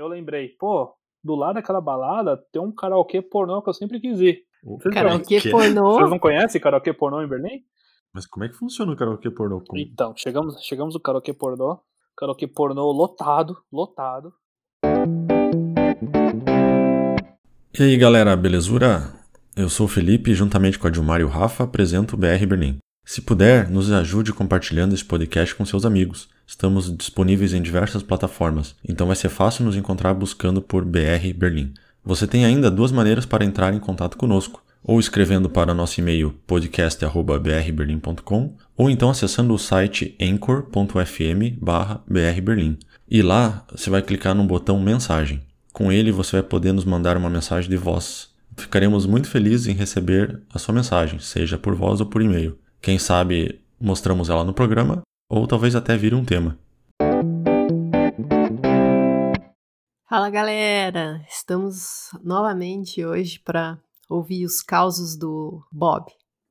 eu lembrei, pô, do lado daquela balada tem um karaokê pornô que eu sempre quis ir. Vocês Karaokê não- pornô. Vocês não conhecem karaokê pornô em Berlim? Mas como é que funciona o karaokê pornô? Como- Então, chegamos, chegamos no karaokê pornô. Karaokê pornô lotado, lotado. E aí galera, belezura? Eu sou o Felipe e juntamente com a Dilmar e o Rafa apresento o BR Berlim. Se puder, nos ajude compartilhando esse podcast com seus amigos. Estamos disponíveis em diversas plataformas, então vai ser fácil nos encontrar buscando por BR Berlim. Você tem ainda duas maneiras para entrar em contato conosco, ou escrevendo para nosso e-mail podcast@brberlim.com, ou então acessando o site anchor.fm brberlim. E lá você vai clicar no botão mensagem. Com ele você vai poder nos mandar uma mensagem de voz. Ficaremos muito felizes em receber a sua mensagem, seja por voz ou por e-mail. Quem sabe mostramos ela no programa, ou talvez até vire um tema. Fala galera, estamos novamente hoje para ouvir os causos do Bob.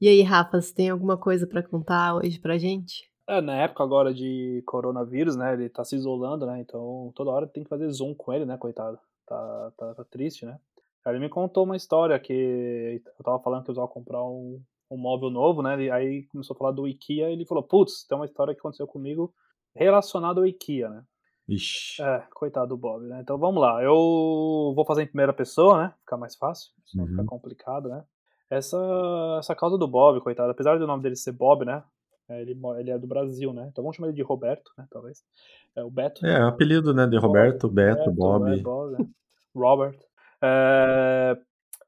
E aí, Rafa, você tem alguma coisa para contar hoje pra gente? É, na época agora de coronavírus, né? Ele tá se isolando, né? Então toda hora tem que fazer zoom com ele, né, coitado? Tá, tá, tá triste, né? Ele me contou uma história que eu tava falando que eu ia comprar um, um móvel novo, né? E aí começou a falar do IKEA e ele falou: Putz, tem uma história que aconteceu comigo relacionada ao IKEA, né? Ixi. É, coitado do Bob, né? Então vamos lá. Eu vou fazer em primeira pessoa, né? Ficar mais fácil, senão Uhum. fica complicado, né? Essa, essa causa do Bob, coitado, apesar do nome dele ser Bob, né? é, Ele, ele é do Brasil, né? Então vamos chamar ele de Roberto, né? Talvez. É o Beto. É, apelido, né, de Roberto, Beto, Bob. né, Bob, né? Robert. É,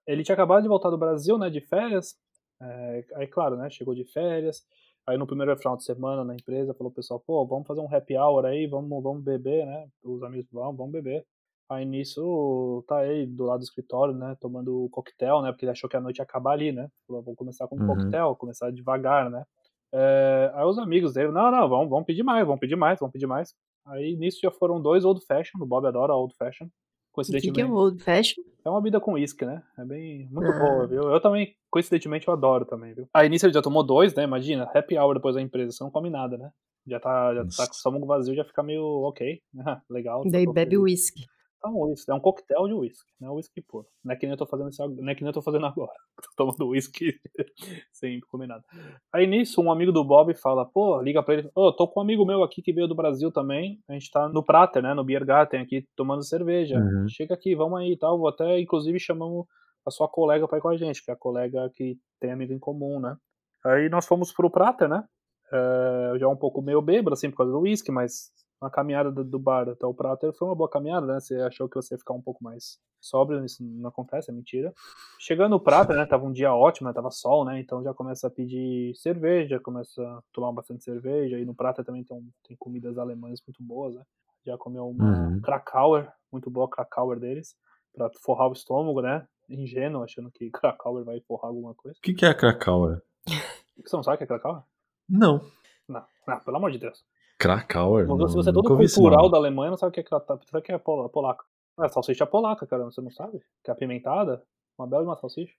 ele tinha acabado de voltar do Brasil, né? De férias. É, aí, claro, né? Chegou de férias. Aí no primeiro final de semana na empresa falou pessoal, pô, vamos fazer um happy hour aí, vamos, vamos beber, né? Os amigos vão, vamos beber. Aí nisso tá aí do lado do escritório, né? Tomando coquetel, né? Porque ele achou que a noite ia acabar ali, né? Falou, vamos começar com um Uhum. coquetel, começar devagar, né? É, aí os amigos dele, não, não, vamos, vamos pedir mais, vamos pedir mais, vamos pedir mais. Aí nisso já foram dois old fashion, o Bob adora old fashion. O que, Coincidentemente. que é o Old Fashion? É uma bebida com uísque, né? É bem. Muito Ah. boa, viu? Eu também, coincidentemente, eu adoro também, viu? Aí nisso ele já tomou dois, né? Imagina, happy hour depois da empresa, você não come nada, né? Já tá, já tá com o estômago vazio, já fica meio ok. Legal. Daí bebe uísque. Uísque. É um coquetel de uísque, não é uísque puro. Não é que nem eu tô fazendo isso, não é que nem eu tô fazendo agora. Tô tomando uísque sem comer nada. Aí nisso, um amigo do Bob fala, pô, liga pra ele, ô, tô com um amigo meu aqui que veio do Brasil também, a gente tá no Prater, né, no Biergarten aqui, tomando cerveja. Uhum. Chega aqui, vamos aí e tal, vou até, inclusive, chamamos a sua colega pra ir com a gente, que é a colega que tem amigo em comum, né. Aí nós fomos pro Prater, né, é, já um pouco meio bêbado, assim, por causa do uísque, mas a caminhada do, bar até o Prater foi uma boa caminhada, né? Você achou que você ia ficar um pouco mais sóbrio, isso não acontece, é mentira. Chegando no Prater, né? Tava um dia ótimo, né? Tava sol, né? Então já começa a pedir cerveja, começa a tomar bastante cerveja. E no Prater também tem, um- tem comidas alemãs muito boas, né? Já comeu uma Uhum. Krakauer, muito boa Krakauer deles, pra forrar o estômago, né? Ingênuo, achando que Krakauer vai forrar alguma coisa. O que, que é Krakauer? Você não sabe o que é Krakauer? Não. Não, não, pelo amor de Deus. Krakauer? Não, você é todo cultural da Alemanha, não sabe o que é crata- sabe que é pola- polaca. É salsicha polaca, cara, você não sabe? Que é apimentada, uma bela de uma salsicha.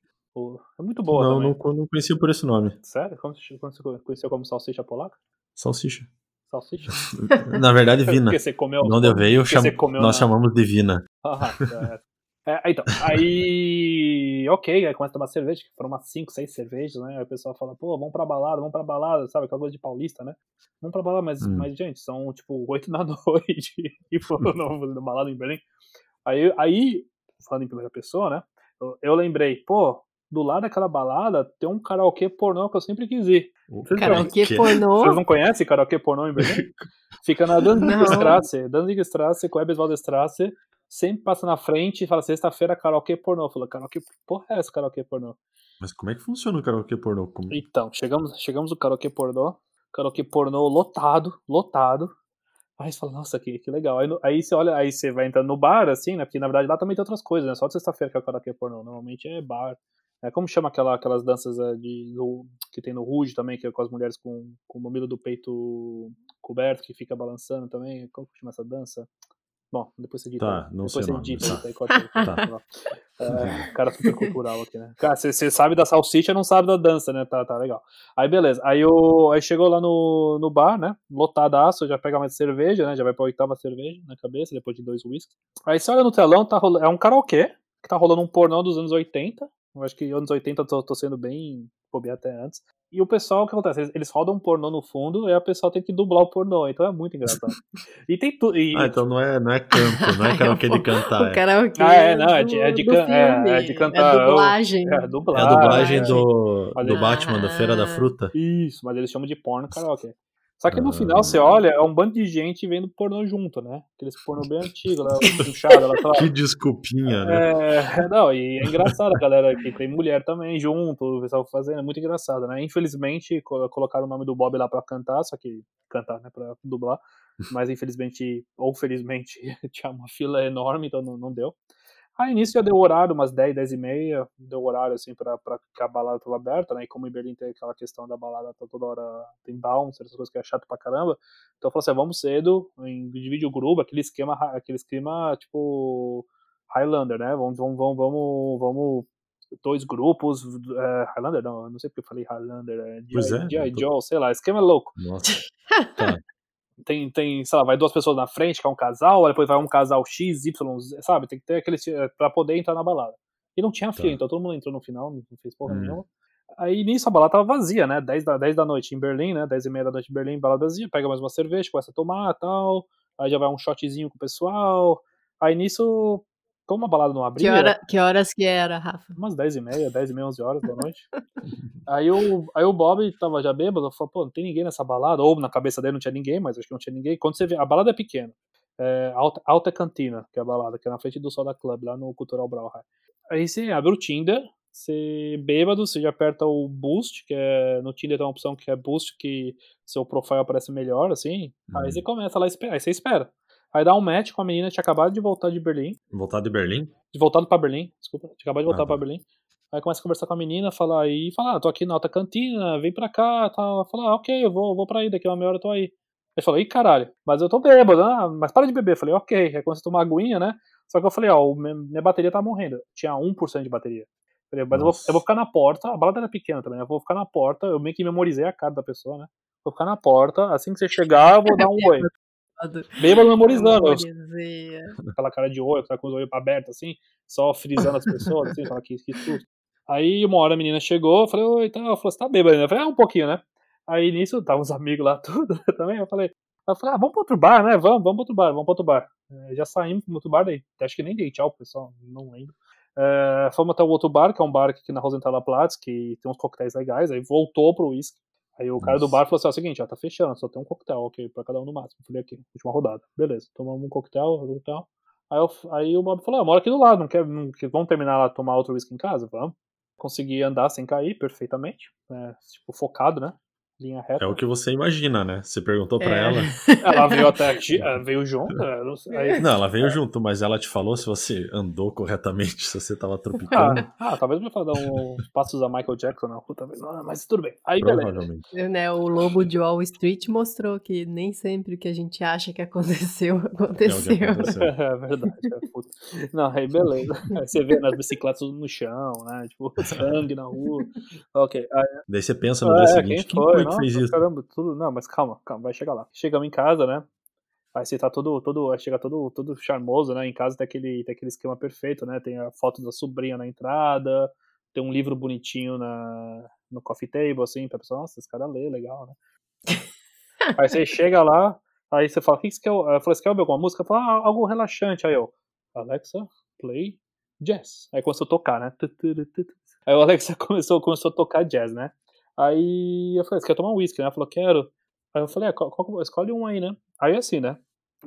É muito boa Não, também. não, não conhecia por esse nome. Sério? Como você, conheceu como salsicha polaca? Salsicha. Salsicha? Na verdade, Vina. Porque você comeu... De onde eu veio, cham- nós na- chamamos de Vina. Ah, é. É, então, aí, ok, aí começa a tomar cerveja, que foram umas 5, 6 cervejas, né? Aí o pessoal fala, pô, vamos pra balada, vamos pra balada, sabe? Aquela coisa de paulista, né? Vamos pra balada, mas, Hum. mas gente, são tipo 8 da noite e foram na balada em Berlim. Aí, aí, falando em primeira pessoa, né? Eu, eu lembrei, pô, do lado daquela balada tem um karaokê pornô que eu sempre quis ir. Vocês não- Karaokê pornô. Vocês não conhecem karaokê pornô em Berlim? Fica na Não. Danzigstrasse, Danzigstrasse, com Ebeswaldestrasse, sempre passa na frente e fala sexta-feira karaokê pornô. Fala, karaokê, porra é essa karaokê pornô? Mas como é que funciona o karaokê pornô? Como- Então, chegamos, chegamos no karaokê pornô, karaokê pornô lotado, lotado. Aí você fala, nossa, que, que legal. Aí, aí você olha, aí você vai entrando no bar, assim, né? Porque na verdade lá também tem outras coisas, né? Só de sexta-feira que é o karaokê pornô. Normalmente é bar. É, como chama aquela, aquelas danças é, de, do- que tem no Ruge também, que é com as mulheres com, com o mamilo do peito coberto, que fica balançando também. Como que chama essa dança? Bom, depois você dita. Tá, não depois sei você nome, dita, tá. corta tá. É, cara super cultural aqui, né? Cara, você sabe da salsicha, não sabe da dança, né? Tá, tá legal. Aí beleza. Aí, o, aí chegou lá no, no bar, né? Lotadaço, já pega mais cerveja, né? Já vai pra oitava cerveja na cabeça, depois de dois whiskies. Aí você olha no telão, tá rolando, é um karaokê, que tá rolando um pornô dos anos 80. Eu acho que anos 80 eu tô, tô sendo bem bobear até antes. E o pessoal, o que acontece? Eles, eles rodam um pornô no fundo e a pessoa tem que dublar o pornô, então é muito engraçado. E tem tudo. Ah, então não é, não é canto, não é karaokê de cantar. O É, karaokê Ah, é, não, é de- é de can- é- é de cantar, É dublagem. É, é dublagem. a dublagem é. do, do. Batman da Feira da Fruta. Isso, mas eles chamam de porno karaokê. Só que no Ah. final você olha, é um bando de gente vendo pornô junto, né? Aqueles pornô bem antigo, lá, puxado, ela tá lá. Que desculpinha, né? É, não, e é engraçado a galera que tem mulher também junto, o pessoal fazendo, é muito engraçado, né? Infelizmente, co- colocaram o nome do Bob lá pra cantar, só que cantar, né, pra dublar, mas infelizmente, ou felizmente, tinha uma fila enorme, então não, não deu. Aí nisso já deu horário, umas 10, 10 e meia, deu horário assim pra, pra que a balada tava aberta, né? E como em Berlim tem aquela questão da balada tá toda hora tem bounce, essas coisas que é chato pra caramba. Então falou assim, ah, vamos cedo, em, divide o grupo, aquele esquema, aquele esquema tipo Highlander, né? Vamos, vamos, vamos, vamos, vamos dois grupos, é, Highlander não, eu não sei porque eu falei Highlander, é é, G.I. eu tô- Joe, sei lá, esquema é louco Nossa. tem, tem, sei lá, vai duas pessoas na frente, que é um casal, aí depois vai um casal X, Y, sabe? Tem que ter aquele eh, pra poder entrar na balada. E não tinha fila, Tá. então todo mundo entrou no final, não fez porra Hum. nenhuma. Aí nisso a balada tava vazia, né? 10 da, 10 da noite em Berlim, né? 10 e meia da noite em Berlim, balada vazia, pega mais uma cerveja, começa a tomar tal. Aí já vai um shotzinho com o pessoal. Aí nisso, como a balada não Que, abria, hora, que horas que era, Rafa? umas 10 e meia, 10 e meia, 11 horas da noite. aí, o, aí o Bob tava já bêbado, falou, pô, não tem ninguém nessa balada, ou na cabeça dele não tinha ninguém, mas acho que não tinha ninguém. Quando você vê, a balada é pequena, é Alta, Alta Cantina, que é a balada, que é na frente do Soda Club, lá no Cultural Brauhaus. Aí você abre o Tinder, você bêbado, você já aperta o Boost, que é, no Tinder tem uma opção que é Boost, que seu profile aparece melhor, assim, aí Uhum. você começa lá, a esperar, aí você espera. Aí dá um match com a menina que tinha acabado de voltar de Berlim, Voltar de Berlim? de voltado pra Berlim, desculpa, tinha acabado de voltar Ah, pra tá. Berlim. Aí começa a conversar com a menina, falar aí, fala, ah, tô aqui na alta cantina, vem pra cá, tal. Fala, ah, ok, eu vou, vou pra aí, daqui uma meia hora eu tô aí. Aí falou, ih, caralho, mas eu tô bêbado, né? Mas para de beber. Eu falei, ok. Aí começa a tomar aguinha, né? Só que eu falei, ó, minha bateria tá morrendo. Tinha 1% de bateria. Falei, mas eu vou, eu vou ficar na porta, a balada era pequena também, né? Eu vou ficar na porta, eu meio que memorizei a cara da pessoa, né? Vou ficar na porta, assim que você chegar, eu vou dar um oi. Bêbado memorizando, Memorizei. aquela cara de olho, tá com os olhos abertos assim, só frisando as pessoas, assim, fala que, que susto. Aí uma hora a menina chegou, eu falei, oi, tá, ela falou, você tá bêbado ainda? Eu falei, ah, um pouquinho, né? Aí nisso, tava uns amigos lá, tudo também, eu falei, eu falei, ah, vamos pro outro bar, né? Vamos, vamos pro outro bar, vamos pro outro bar. É, já saímos pro outro bar, daí, acho que nem dei tchau, pessoal, não lembro. É, fomos até o outro bar, que é um bar aqui na Rosenthaler Platz, que tem uns coquetéis legais, aí voltou pro uísque. Aí o cara do bar falou assim, ó, é o seguinte, ó, tá fechando, só tem um coquetel, ok, pra cada um no máximo. Falei, aqui, última rodada. Beleza, tomamos um coquetel, um coquetel. Aí, eu- aí o Bob falou, ah, mora aqui do lado, não quer, não, vamos terminar lá, tomar outro whisky em casa? Vamos. Consegui andar sem cair perfeitamente, né, tipo, focado, né, linha reta. É o que você imagina, né? Você perguntou pra É. ela. Ela veio até aqui, ela veio junto, é, não sei, aí- Não, ela veio junto, mas ela te falou se você andou corretamente, se você tava tropicando. ah, ah, talvez me dar uns passos a Michael Jackson na rua, talvez, ah, mas tudo bem. Aí, beleza. provavelmente. Né, o Lobo de Wall Street mostrou que nem sempre o que a gente acha que aconteceu, É o que aconteceu. aconteceu. É verdade, é puta. Não, aí beleza. Aí você vê nas bicicletas tudo no chão, né? Tipo, sangue na rua. Ok. Aí, Daí você pensa no é, dia seguinte, quem foi? Que fez isso? Caramba, tudo. Não, mas calma, calma, vai chegar lá. Chegamos em casa, né? Aí você tá todo, todo, chega todo, todo charmoso, né? Em casa tem aquele, tem aquele esquema perfeito, né? Tem a foto da sobrinha na entrada, tem um livro bonitinho na, no coffee table, assim, pra pessoa, nossa, esse cara lê, legal, né? aí você chega lá, aí você fala, o que você quer? Eu falei, você quer ouvir alguma música? Eu falo, ah, algo relaxante. Aí eu, Alexa, play jazz. Aí começou a tocar, né? Aí o Alexa começou, começou a tocar jazz, né? Aí eu falei, você quer tomar um whisky, né? Ela falou, quero. Aí eu falei, ah, qual, qual- escolhe um aí, né? Aí assim, né?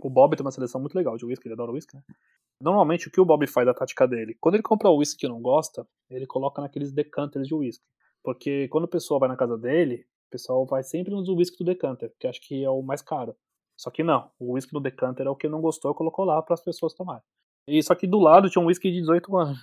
O Bob tem uma seleção muito legal de whisky, ele adora whisky, né? Normalmente o que o Bob faz da tática dele? Quando ele compra o whisky que não gosta, ele coloca naqueles decanters de whisky. Porque quando o pessoal vai na casa dele, o pessoal vai sempre nos whisky do decanter, que acho que é o mais caro. Só que não, o whisky do decanter é o que não gostou, colocou lá para as pessoas tomarem. E só que do lado tinha um whisky de 18 anos.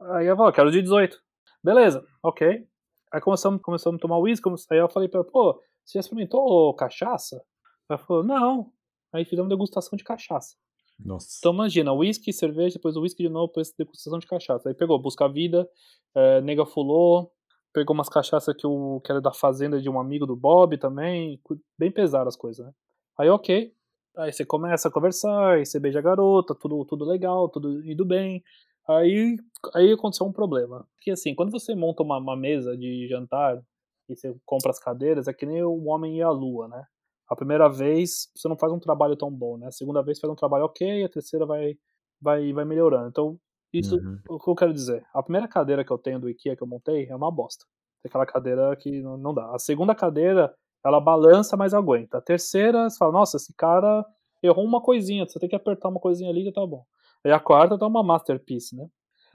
Aí eu falei, quero de 18. Beleza, ok. Aí começamos, começamos a tomar whisky, aí eu falei pra ela, pô, você já experimentou cachaça? Ela falou, não. Aí fizemos degustação de cachaça. Nossa. Então imagina, uísque, cerveja, depois uísque de novo, depois degustação de cachaça. Aí pegou Busca Vida, é, Nega Fulô, pegou umas cachaças que, o, que era da fazenda de um amigo do Bob também, bem pesado as coisas, né? Aí ok, aí você começa a conversar, aí você beija a garota, tudo, tudo legal, tudo indo bem. Aí, aí aconteceu um problema. Que assim, quando você monta uma, uma mesa de jantar e você compra as cadeiras, é que nem o homem e a lua, né? A primeira vez você não faz um trabalho tão bom, né? A segunda vez faz um trabalho ok, a terceira vai, vai, vai melhorando. Então, isso Uhum. o que eu quero dizer. A primeira cadeira que eu tenho do IKEA que eu montei é uma bosta. É aquela cadeira que não, não dá. A segunda cadeira, ela balança, mas aguenta. A terceira, você fala, nossa, esse cara errou uma coisinha, você tem que apertar uma coisinha ali e tá bom. Aí a quarta tá uma masterpiece, né?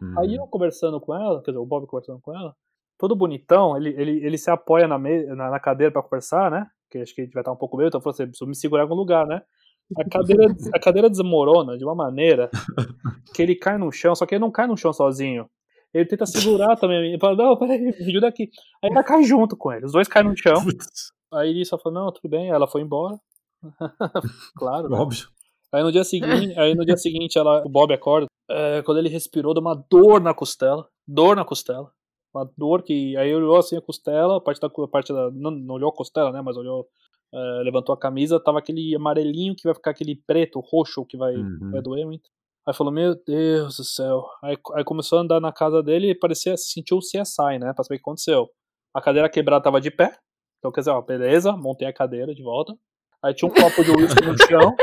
Uhum. Aí eu conversando com ela, quer dizer, o Bob conversando com ela, todo bonitão, ele, ele, ele se apoia na, me, na, na cadeira pra conversar, né? Que acho que a gente vai estar um pouco meio, então eu falei assim, preciso me segurar em algum lugar, né? A cadeira, a cadeira desmorona de uma maneira que ele cai no chão, só que ele não cai no chão sozinho. Ele tenta segurar também. Ele fala, não, peraí, me ajuda aqui. Aí ela cai junto com ele. Os dois caem no chão. Aí ele só falou, não, tudo bem. Ela foi embora. claro. né? óbvio. Aí no dia seguinte, aí no dia seguinte ela, o Bob acorda. é, quando ele respirou, deu uma dor na costela. Dor na costela. Uma dor que. Aí olhou assim a costela, a parte da. A parte da não, não olhou a costela, né? Mas olhou. é, levantou a camisa, tava aquele amarelinho que vai ficar aquele preto, roxo, que vai, Uhum. vai doer muito. Aí falou, meu Deus do céu. Aí, aí começou a andar na casa dele e parecia, sentiu o CSI, né? Pra saber o que aconteceu. A cadeira quebrada tava de pé. Então, quer dizer, ó, beleza, montei a cadeira de volta. Aí tinha um copo de uísque no chão.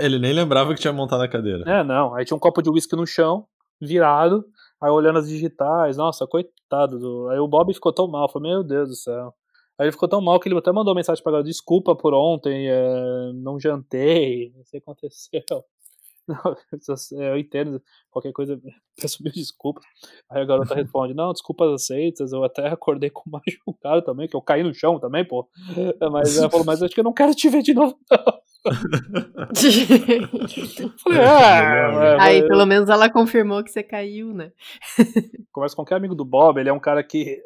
Ele nem lembrava que tinha montado a cadeira. É, não. Aí tinha um copo de uísque no chão, virado. Aí olhando as digitais, nossa, coitado do. Aí o Bob ficou tão mal, falou, meu Deus do céu. Aí ele ficou tão mal que ele até mandou mensagem pra ela, desculpa por ontem, é, não jantei, não sei o que aconteceu. Não, eu entendo, qualquer coisa, peço mil desculpas. Aí a garota responde, não, desculpas aceitas, eu até acordei com machucado também, que eu caí no chão também, pô. Mas ela falou, mas acho que eu não quero te ver de novo, não. Falei, ah, é, Aí mas- pelo menos ela confirmou que você caiu, né? conversa com qualquer amigo do Bob, ele é um cara que.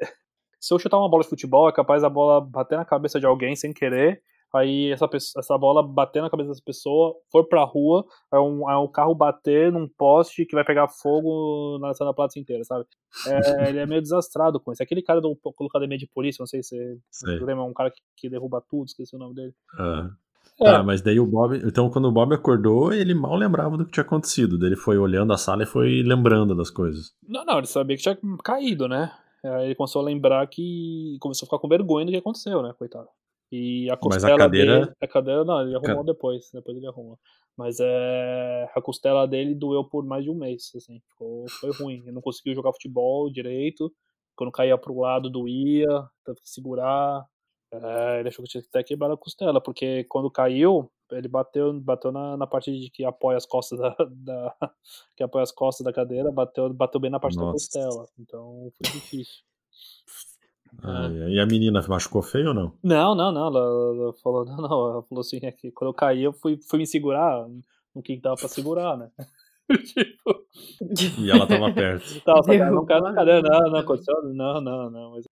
Se eu chutar uma bola de futebol, é capaz da bola bater na cabeça de alguém sem querer. Aí essa, pessoa- essa bola bater na cabeça dessa pessoa, for pra rua, é um, é um carro bater num poste que vai pegar fogo na Santa Plaza inteira, sabe? É, ele é meio desastrado com isso. Aquele cara do do academia de polícia, não sei se você lembra, é um cara que, que derruba tudo, esqueci o nome dele. Ah. Tá, mas daí o Bob. Então, quando o Bob acordou, ele mal lembrava do que tinha acontecido. Daí ele foi olhando a sala e foi lembrando das coisas. Não, não, ele sabia que tinha caído, né? Aí ele começou a lembrar que. começou a ficar com vergonha do que aconteceu, né, coitado. E a Mas a costela cadeira- dele. A cadeira, não, ele arrumou depois. Depois ele arrumou. Mas é, a costela dele doeu por mais de um mês, assim. Ficou, foi ruim. Ele não conseguiu jogar futebol direito. Quando caía pro lado, doía. Teve que segurar. É, ele achou que tinha até quebrado a costela, porque quando caiu, ele bateu, bateu na, na parte de que apoia as costas da, da- que apoia as costas da cadeira, bateu, bateu bem na parte da Nossa. costela. Então foi difícil. Ah, e a menina machucou feio ou não? Não, não, não. Ela, ela falou, não, não. Ela falou assim, é que quando eu caí, eu fui, fui me segurar no que dava pra segurar, né? tipo, E ela tava perto. que não caiu na cadeira, não, menina. não, aconteceu, não, não, não. Mas...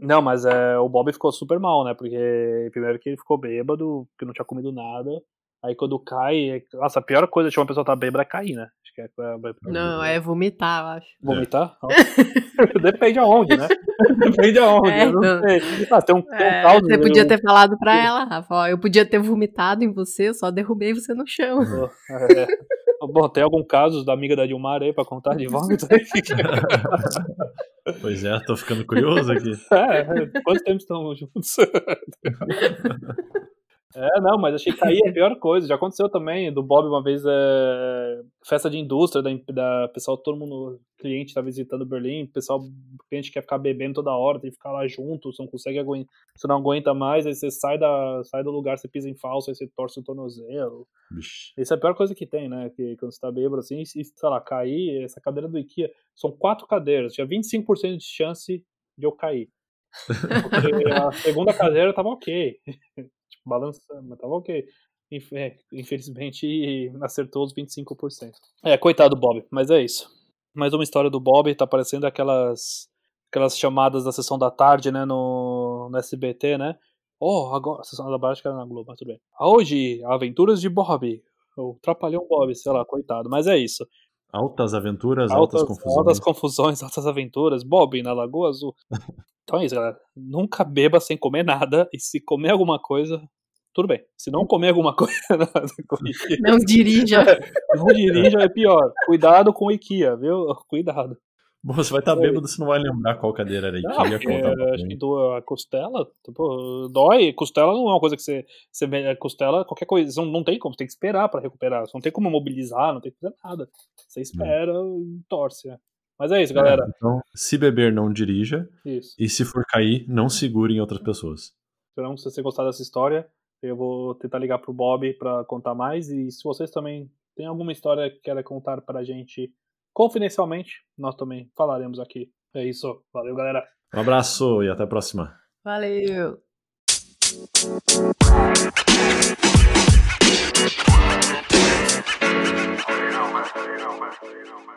Não, mas é, o Bob ficou super mal, né? Porque primeiro que ele ficou bêbado, que não tinha comido nada. Aí quando cai, é- nossa, a pior coisa de uma pessoa estar bêbada é cair, né? Acho que é, é, Não, é vomitar, eu acho. Vomitar? Depende aonde, né? Depende aonde, É, não então. sei. Ah, tem um, tem um É, caso, você podia eu- ter falado pra ela, Rafa, ó, eu podia ter vomitado em você, eu só derrubei você no chão. É. Bom, tem algum caso da amiga da Dilmar aí pra contar de vômito aí? Pois é, tô ficando curioso aqui. É, quanto tempo estamos juntos? É, não, mas achei que cair é a pior coisa. Já aconteceu também do Bob uma vez, é, festa de indústria, da, da pessoal, todo mundo, cliente tá visitando Berlim, pessoal, cliente quer ficar bebendo toda hora, tem que ficar lá junto, você não consegue aguentar, você não aguenta mais, aí você sai, da, sai do lugar, você pisa em falso, aí você torce o tornozelo. Isso é a pior coisa que tem, né? Que quando você tá bêbado assim, e, sei lá, cair, essa cadeira do IKEA, são quatro cadeiras, tinha 25% de chance de eu cair. Porque a segunda cadeira tava ok. Balançando, mas tava ok. É, Infelizmente, acertou os 25%. É, coitado do Bob, mas é isso. Mais uma história do Bob, tá parecendo aquelas aquelas chamadas da sessão da tarde, né, no, no SBT, né? Oh, agora, a sessão da tarde que era na Globo, mas tudo bem. Hoje, aventuras de Bob. O Trapalhão Bob, sei lá, coitado. Mas é isso. Altas aventuras, altas, Altas, confusões. altas confusões, altas aventuras. Bob na Lagoa Azul. Então é isso, galera. Nunca beba sem comer nada. E se comer alguma coisa, tudo bem. Se não comer alguma coisa, Não dirija. não dirija, é pior. Cuidado com o IKEA, viu? Cuidado. Bom, você vai estar bêbado, você não vai lembrar qual cadeira era IKEA. contar pra acho que doa a costela, tipo, dói. Costela não é uma coisa que você. você costela, qualquer coisa. Não, não tem como, você tem que esperar pra recuperar. Você não tem como mobilizar, não tem que fazer nada. Você espera e torce. né? Mas é isso, galera. É, então, se beber, não dirija. Isso. E se for cair, não segure em outras pessoas. Esperamos que vocês tenham gostado dessa história. Eu vou tentar ligar pro Bob pra contar mais. E se vocês também têm alguma história que querem contar pra gente confidencialmente, nós também falaremos aqui. É isso. Valeu, galera. Um abraço e até a próxima. Valeu. You know, man. You know, man. You know, man.